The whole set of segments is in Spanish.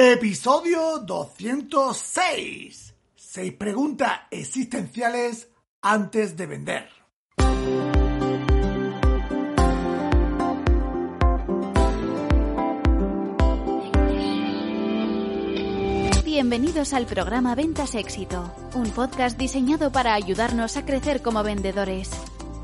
Episodio 206. Seis preguntas existenciales antes de vender. Bienvenidos al programa Ventas Éxito, un podcast diseñado para ayudarnos a crecer como vendedores.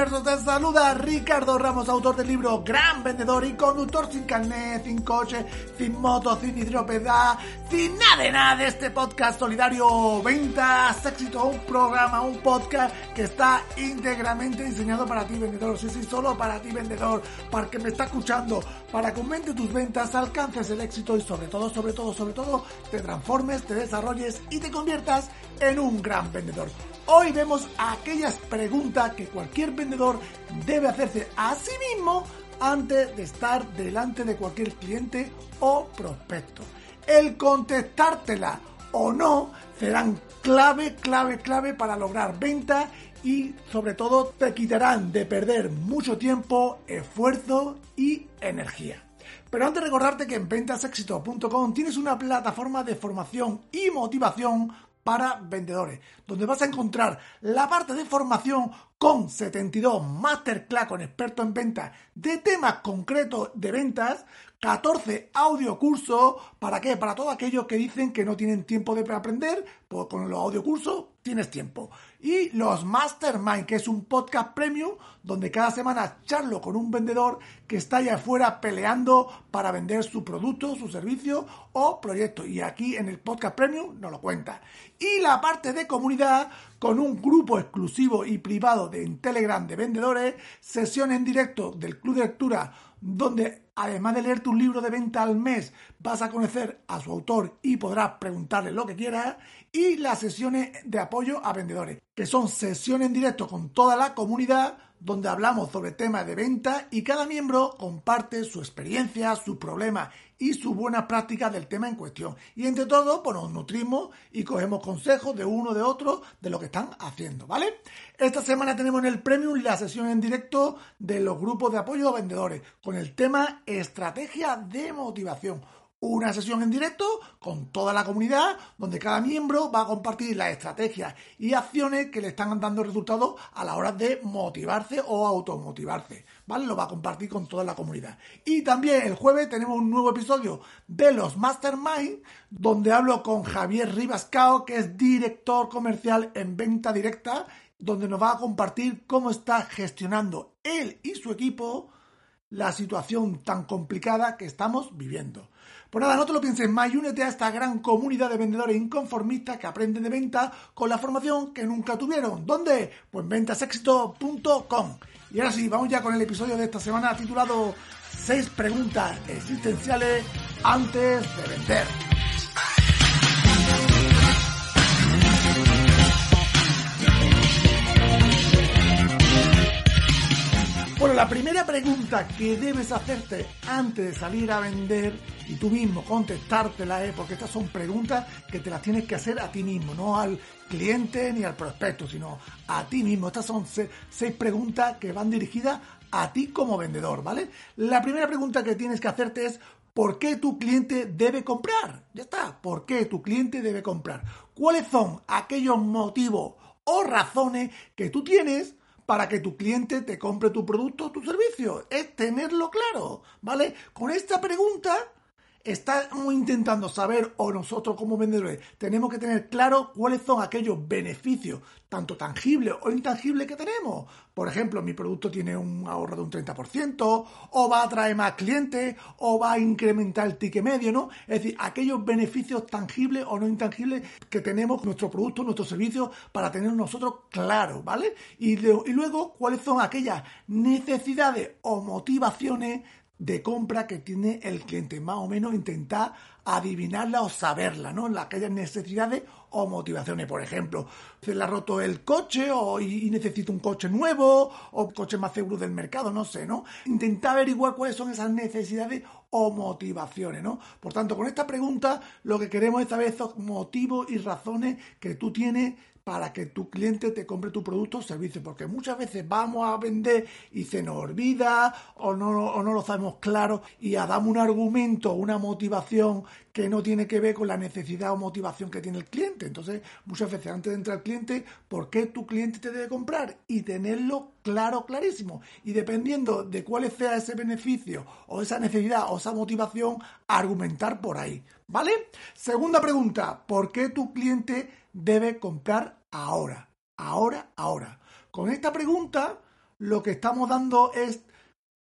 Universo, te saluda Ricardo Ramos, autor del libro Gran Vendedor y conductor sin carnet, sin coche, sin moto, sin hidropedal, sin nada de nada de este podcast solidario. Ventas Éxito, un programa, un podcast que está íntegramente diseñado para ti vendedor, sí, sí, solo para ti vendedor, para que me está escuchando, para que aumente tus ventas, alcances el éxito y sobre todo, sobre todo, sobre todo, te transformes, te desarrolles y te conviertas en un gran vendedor. Hoy vemos aquellas preguntas que cualquier vendedor debe hacerse a sí mismo antes de estar delante de cualquier cliente o prospecto. El contestártela o no serán clave, clave, clave para lograr ventas y sobre todo te quitarán de perder mucho tiempo, esfuerzo y energía. Pero antes de recordarte que en ventasexito.com tienes una plataforma de formación y motivación para vendedores, donde vas a encontrar la parte de formación con 72 masterclass con expertos en ventas de temas concretos de ventas, 14 audiocursos, ¿para qué? Para todos aquellos que dicen que no tienen tiempo de aprender, pues con los audiocursos tienes tiempo. Y los Mastermind, que es un podcast premium donde cada semana charlo con un vendedor que está allá afuera peleando para vender su producto, su servicio o proyecto. Y aquí en el podcast premium nos lo cuenta. Y la parte de comunidad con un grupo exclusivo y privado de en Telegram de vendedores, sesión en directo del Club de Lectura donde además de leerte un libro de venta al mes, vas a conocer a su autor y podrás preguntarle lo que quieras, y las sesiones de apoyo a vendedores, que son sesiones en directo con toda la comunidad donde hablamos sobre temas de venta y cada miembro comparte su experiencia, sus problemas y sus buenas prácticas del tema en cuestión. Y entre todos, pues nos nutrimos y cogemos consejos de uno de otro de lo que están haciendo, ¿vale? Esta semana tenemos en el Premium la sesión en directo de los grupos de apoyo a vendedores con el tema estrategia de motivación una sesión en directo con toda la comunidad donde cada miembro va a compartir las estrategias y acciones que le están dando resultados a la hora de motivarse o automotivarse, ¿vale? Lo va a compartir con toda la comunidad. Y también el jueves tenemos un nuevo episodio de los Mastermind donde hablo con Javier Ribascao, que es director comercial en venta directa, donde nos va a compartir cómo está gestionando él y su equipo la situación tan complicada que estamos viviendo. Pues nada, no te lo pienses más y únete a esta gran comunidad de vendedores inconformistas que aprenden de venta con la formación que nunca tuvieron. ¿Dónde? Pues. Y ahora sí, vamos ya con el episodio de esta semana titulado 6 preguntas existenciales antes de vender. La primera pregunta que debes hacerte antes de salir a vender y tú mismo contestártela es, porque estas son preguntas que te las tienes que hacer a ti mismo, no al cliente ni al prospecto, sino a ti mismo. Estas son seis preguntas que van dirigidas a ti como vendedor, ¿vale? La primera pregunta que tienes que hacerte es, ¿por qué tu cliente debe comprar? Ya está, ¿por qué tu cliente debe comprar? ¿Cuáles son aquellos motivos o razones que tú tienes para que tu cliente te compre tu producto o tu servicio. Es tenerlo claro, ¿vale? Con esta pregunta estamos intentando saber, o nosotros como vendedores, tenemos que tener claro cuáles son aquellos beneficios, tanto tangibles o intangibles, que tenemos. Por ejemplo, mi producto tiene un ahorro de un 30%, o va a atraer más clientes, o va a incrementar el ticket medio, ¿no? Es decir, aquellos beneficios tangibles o no intangibles que tenemos nuestro producto, nuestro servicio, para tener nosotros claros, ¿vale? Y luego, cuáles son aquellas necesidades o motivaciones de compra que tiene el cliente, más o menos intentar adivinarla o saberla, ¿no? Aquellas necesidades o motivaciones, por ejemplo, se le ha roto el coche o y, necesito un coche nuevo o coche más seguro del mercado, no sé, ¿no? Intentar averiguar cuáles son esas necesidades o motivaciones, ¿no? Por tanto, con esta pregunta lo que queremos es saber esos motivos y razones que tú tienes para que tu cliente te compre tu producto o servicio, porque muchas veces vamos a vender y se nos olvida o no, no lo sabemos claro y damos un argumento, una motivación que no tiene que ver con la necesidad o motivación que tiene el cliente. Entonces, muchas veces antes de entrar al cliente, ¿por qué tu cliente te debe comprar? Y tenerlo claro, clarísimo. Y dependiendo de cuál sea ese beneficio o esa necesidad o esa motivación, argumentar por ahí. ¿Vale? Segunda pregunta, ¿por qué tu cliente debe comprar ahora? Ahora, ahora. Con esta pregunta, lo que estamos dando es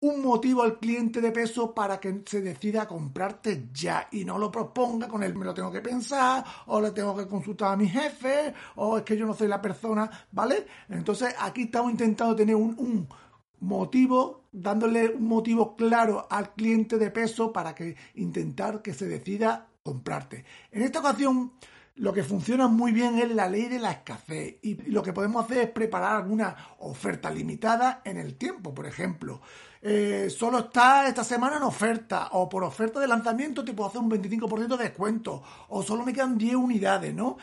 un motivo al cliente de peso para que se decida a comprarte ya y no lo proponga con él. Me lo tengo que pensar o le tengo que consultar a mi jefe o es que yo no soy la persona, ¿vale? Entonces aquí estamos intentando tener un, un motivo, dándole un motivo claro al cliente de peso para que intentar que se decida comprarte. En esta ocasión lo que funciona muy bien es la ley de la escasez y lo que podemos hacer es preparar alguna oferta limitada en el tiempo, por ejemplo. Eh, solo está esta semana en oferta o por oferta de lanzamiento te puedo hacer un 25% de descuento o solo me quedan 10 unidades, ¿no?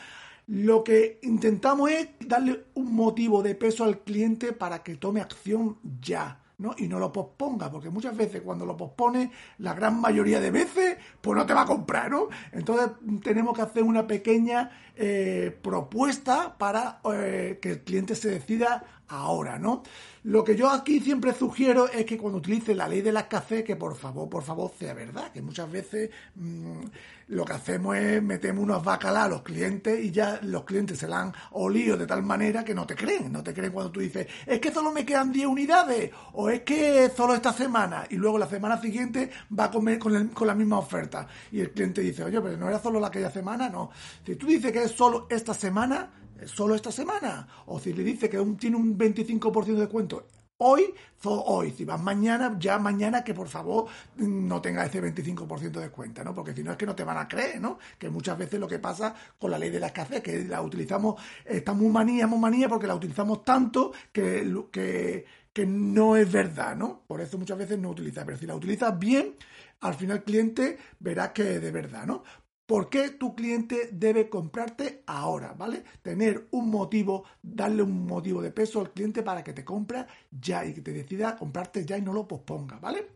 Lo que intentamos es darle un motivo de peso al cliente para que tome acción ya. ¿No? y no lo posponga, porque muchas veces cuando lo pospone, la gran mayoría de veces, pues no te va a comprar, ¿no? Entonces tenemos que hacer una pequeña eh, propuesta para eh, que el cliente se decida ahora, ¿no? Lo que yo aquí siempre sugiero es que cuando utilice la ley de la escasez, que por favor, por favor, sea verdad, que muchas veces mm, lo que hacemos es metemos unos bacalá a los clientes y ya los clientes se la han olido de tal manera que no te creen, no te creen cuando tú dices, es que solo me quedan 10 unidades, o es que solo esta semana, y luego la semana siguiente va a comer con, con la misma oferta. Y el cliente dice, oye, pero no era solo la aquella semana, no. Si tú dices que solo esta semana, solo esta semana. O si le dice que tiene un 25% de descuento hoy, hoy. Si vas mañana, ya mañana que por favor no tenga ese 25% de descuento, ¿no? Porque si no es que no te van a creer, ¿no? Que muchas veces lo que pasa con la ley de la escasez, que la utilizamos, está muy manía, muy manía, porque la utilizamos tanto que, que, que no es verdad, ¿no? Por eso muchas veces no utiliza. Pero si la utilizas bien, al final el cliente verá que es de verdad, ¿no? ¿Por qué tu cliente debe comprarte ahora? ¿Vale? Tener un motivo, darle un motivo de peso al cliente para que te compre ya y que te decida comprarte ya y no lo posponga, ¿vale?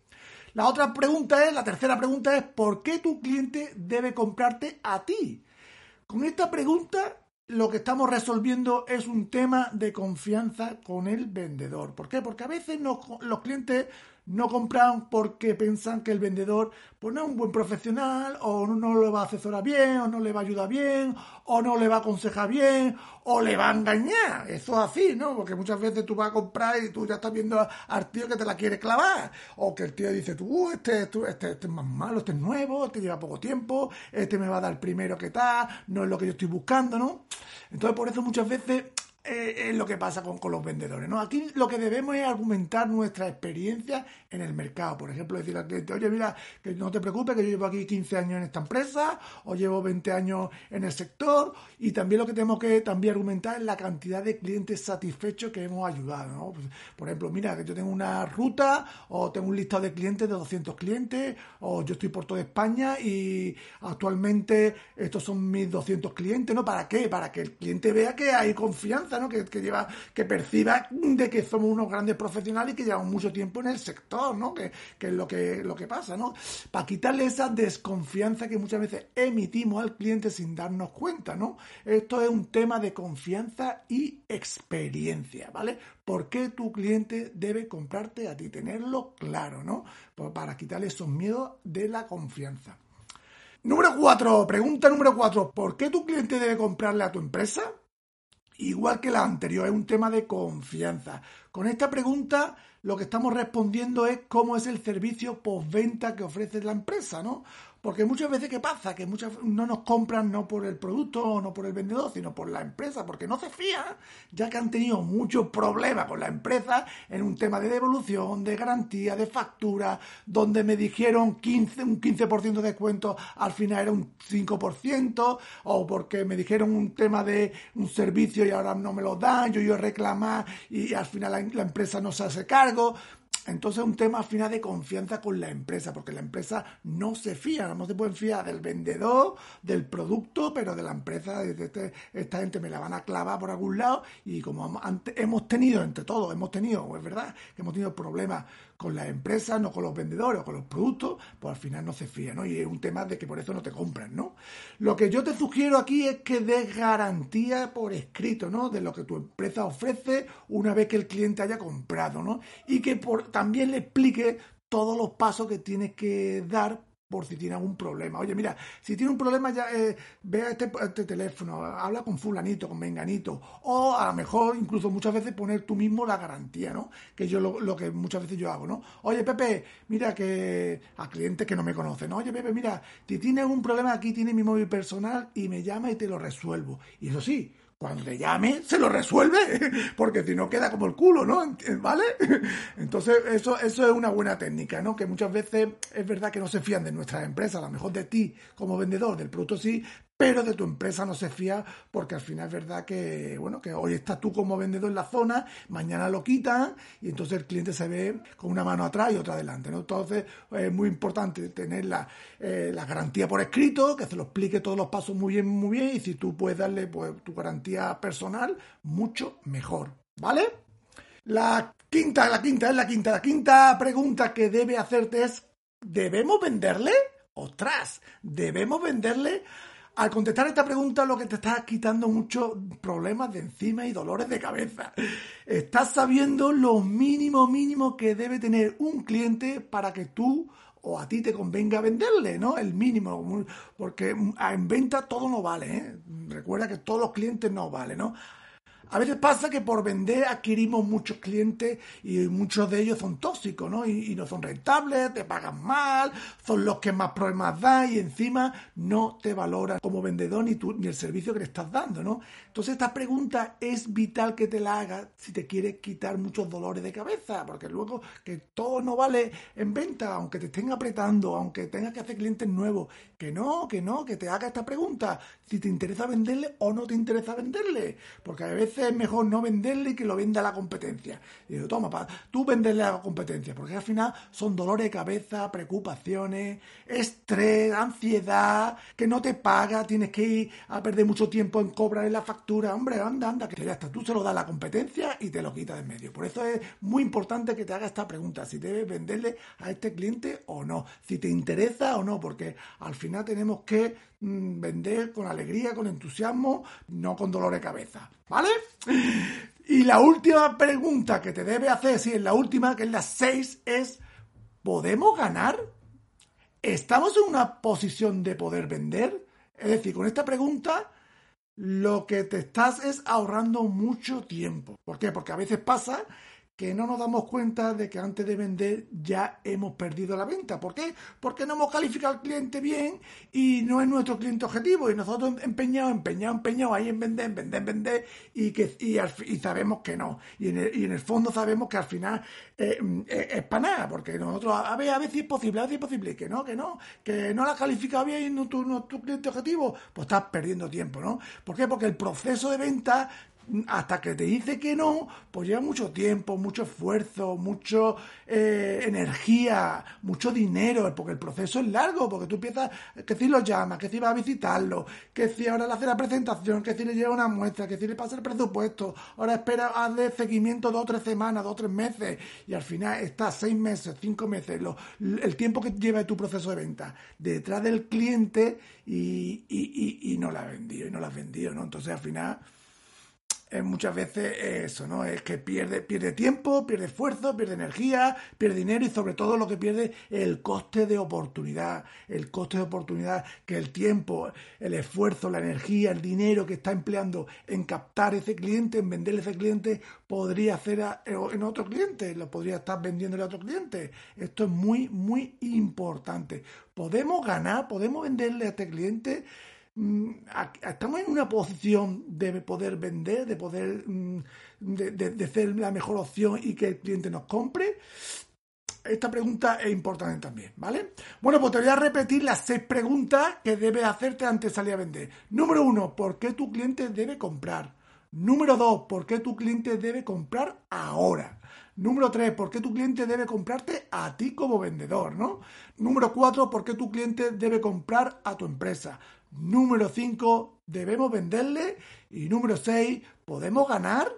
La otra pregunta es, la tercera pregunta es, ¿por qué tu cliente debe comprarte a ti? Con esta pregunta lo que estamos resolviendo es un tema de confianza con el vendedor. ¿Por qué? Porque a veces los clientes no compran porque piensan que el vendedor pues no es un buen profesional o no le va a asesorar bien o no le va a ayudar bien o no le va a aconsejar bien o le va a engañar. Eso es así, ¿no? Porque muchas veces tú vas a comprar y tú ya estás viendo al tío que te la quiere clavar o que el tío dice tú, uh, este, este, este, es más malo, este es nuevo, este lleva poco tiempo, este me va a dar primero que tal, no es lo que yo estoy buscando, ¿no? Entonces por eso muchas veces eh, es lo que pasa con, con, los vendedores. ¿no? Aquí lo que debemos es argumentar nuestra experiencia en el mercado. Por ejemplo, decir al cliente, oye, mira, que no te preocupes, que yo llevo aquí 15 años en esta empresa, o llevo 20 años en el sector, y también lo que tenemos que también argumentar es la cantidad de clientes satisfechos que hemos ayudado. ¿no? Pues, por ejemplo, mira, que yo tengo una ruta, o tengo un listado de clientes de 200 clientes, o yo estoy por toda España y actualmente estos son mis 200 clientes, ¿no? ¿Para qué? Para que el cliente vea que hay confianza que, lleva, que perciba de que somos unos grandes profesionales y que llevamos mucho tiempo en el sector, ¿no? Que, es lo que, lo que pasa, ¿no? Para quitarle esa desconfianza que muchas veces emitimos al cliente sin darnos cuenta, ¿no? Esto es un tema de confianza y experiencia, ¿vale? ¿Por qué tu cliente debe comprarte a ti? Tenerlo claro, ¿no? Pues para quitarle esos miedos de la confianza. Número 4, pregunta número 4. ¿Por qué tu cliente debe comprarle a tu empresa? Igual que la anterior, es un tema de confianza. Con esta pregunta lo que estamos respondiendo es cómo es el servicio postventa que ofrece la empresa, ¿no? Porque muchas veces, ¿qué pasa? Que muchas no nos compran no por el producto o no por el vendedor, sino por la empresa, porque no se fían, ya que han tenido muchos problemas con la empresa en un tema de devolución, de garantía, de factura, donde me dijeron 15, un 15% de descuento, al final era un 5%, o porque me dijeron un tema de un servicio y ahora no me lo dan, yo yo reclamar y al final la, la empresa no se hace cargo. Entonces es un tema al final de confianza con la empresa, porque la empresa no se fía, no se pueden fiar del vendedor, del producto, pero de la empresa, de este, esta gente me la van a clavar por algún lado. Y como hemos tenido entre todos, hemos tenido, es verdad, hemos tenido problemas con las empresas, no con los vendedores o con los productos, pues al final no se fía, ¿no? Y es un tema de que por eso no te compran, ¿no? Lo que yo te sugiero aquí es que des garantía por escrito, ¿no? De lo que tu empresa ofrece una vez que el cliente haya comprado, ¿no? Y que por, también le explique todos los pasos que tienes que dar por si tiene algún problema. Oye, mira, si tiene un problema, ya eh, ve este, este, teléfono, habla con fulanito, con menganito, o a lo mejor incluso muchas veces poner tú mismo la garantía, ¿no? Que yo lo, lo, que muchas veces yo hago, ¿no? Oye, Pepe, mira que a clientes que no me conocen, oye, Pepe, mira, si tienes un problema aquí, tiene mi móvil personal y me llama y te lo resuelvo. Y eso sí, cuando te llame, se lo resuelve, porque si no queda como el culo, ¿no? ¿Vale? Entonces, eso, eso es una buena técnica, ¿no? Que muchas veces es verdad que no se fían de nuestras empresas, a lo mejor de ti como vendedor del producto sí, pero de tu empresa no se fía porque al final es verdad que, bueno, que hoy estás tú como vendedor en la zona, mañana lo quitan y entonces el cliente se ve con una mano atrás y otra adelante, ¿no? Entonces es muy importante tener la, eh, garantía por escrito, que se lo explique todos los pasos muy bien, muy bien y si tú puedes darle pues, tu garantía personal, mucho mejor, ¿vale? La quinta, la quinta es la quinta, la quinta pregunta que debe hacerte es, ¿debemos venderle? Ostras, ¿debemos venderle? Al contestar esta pregunta lo que te está quitando muchos problemas de encima y dolores de cabeza. Estás sabiendo lo mínimo mínimo que debe tener un cliente para que tú o a ti te convenga venderle, ¿no? El mínimo, porque en venta todo no vale, ¿eh? Recuerda que todos los clientes no valen, ¿no? A veces pasa que por vender adquirimos muchos clientes y muchos de ellos son tóxicos, ¿no? Y, no son rentables, te pagan mal, son los que más problemas dan y encima no te valoran como vendedor ni, tú, ni el servicio que le estás dando, ¿no? Entonces esta pregunta es vital que te la hagas si te quieres quitar muchos dolores de cabeza, porque luego que todo no vale en venta, aunque te estén apretando, aunque tengas que hacer clientes nuevos, que no, que no, que te haga esta pregunta, si te interesa venderle o no te interesa venderle, porque a veces es mejor no venderle y que lo venda la competencia. Y digo, toma, pa, tú venderle a la competencia, porque al final son dolores de cabeza, preocupaciones, estrés, ansiedad, que no te paga, tienes que ir a perder mucho tiempo en cobrar la factura. Hombre, anda, anda, que ya está, tú se lo das a la competencia y te lo quitas de en medio. Por eso es muy importante que te haga esta pregunta, si debes venderle a este cliente o no, si te interesa o no, porque al final tenemos que vender con alegría, con entusiasmo, no con dolor de cabeza. ¿Vale? Y la última pregunta que te debe hacer, si es la última, que es la 6, es, ¿podemos ganar? ¿Estamos en una posición de poder vender? Es decir, con esta pregunta lo que te estás es ahorrando mucho tiempo. ¿Por qué? Porque a veces pasa que no nos damos cuenta de que antes de vender ya hemos perdido la venta. ¿Por qué? Porque no hemos calificado al cliente bien y no es nuestro cliente objetivo y nosotros empeñados, empeñados, empeñados ahí en vender, en vender, en vender y, que, y, sabemos que no. Y en, el, y en, el, fondo sabemos que al final eh, eh, es para nada, porque nosotros a ver, a ver si es posible, a ver si es posible, que no, que no, que no la has calificado bien no no tu cliente objetivo, pues estás perdiendo tiempo, ¿no? ¿Por qué? Porque el proceso de venta hasta que te dice que no, pues lleva mucho tiempo, mucho esfuerzo, mucho eh, energía, mucho dinero, porque el proceso es largo, porque tú empiezas, que si lo llamas, que si vas a visitarlo, que si ahora le hace la presentación, que si le lleva una muestra, que si le pasa el presupuesto, ahora espera, hazle seguimiento dos o tres semanas, dos o tres meses, y al final está seis meses, cinco meses, el tiempo que lleva tu proceso de venta detrás del cliente y, y, y, no la has vendido, y no la has vendido, ¿no? Entonces al final muchas veces eso, ¿no? Es que pierde, pierde tiempo, pierde esfuerzo, pierde energía, pierde dinero y sobre todo lo que pierde el coste de oportunidad. El coste de oportunidad que el tiempo, el esfuerzo, la energía, el dinero que está empleando en captar ese cliente, en venderle ese cliente, podría hacer en otro cliente, lo podría estar vendiéndole a otro cliente. Esto es muy, muy importante. Podemos ganar, podemos venderle a este cliente estamos en una posición de poder vender, de poder mm, de, ser la mejor opción y que el cliente nos compre. Esta pregunta es importante también, ¿vale? Bueno, pues te voy a repetir las seis preguntas que debes hacerte antes de salir a vender. Número uno, ¿por qué tu cliente debe comprar? Número dos, ¿por qué tu cliente debe comprar ahora? Número tres, ¿por qué tu cliente debe comprarte a ti como vendedor, no? Número cuatro, ¿por qué tu cliente debe comprar a tu empresa? Número 5, debemos venderle. Y número 6, ¿podemos ganar?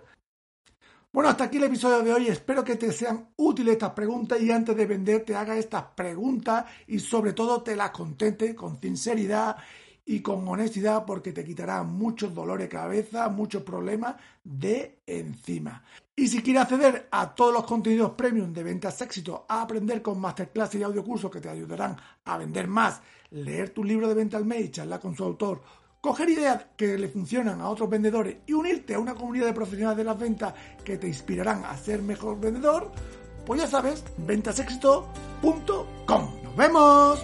Bueno, hasta aquí el episodio de hoy. Espero que te sean útiles estas preguntas y antes de vender te haga estas preguntas y sobre todo te las contente con sinceridad y con honestidad porque te quitará muchos dolores de cabeza, muchos problemas de encima. Y si quieres acceder a todos los contenidos premium de ventas éxito, a aprender con masterclass y audiocursos que te ayudarán a vender más leer tu libro de venta al mes charlar con su autor, coger ideas que le funcionan a otros vendedores y unirte a una comunidad de profesionales de las ventas que te inspirarán a ser mejor vendedor, pues ya sabes, ventasexito.com. ¡Nos vemos!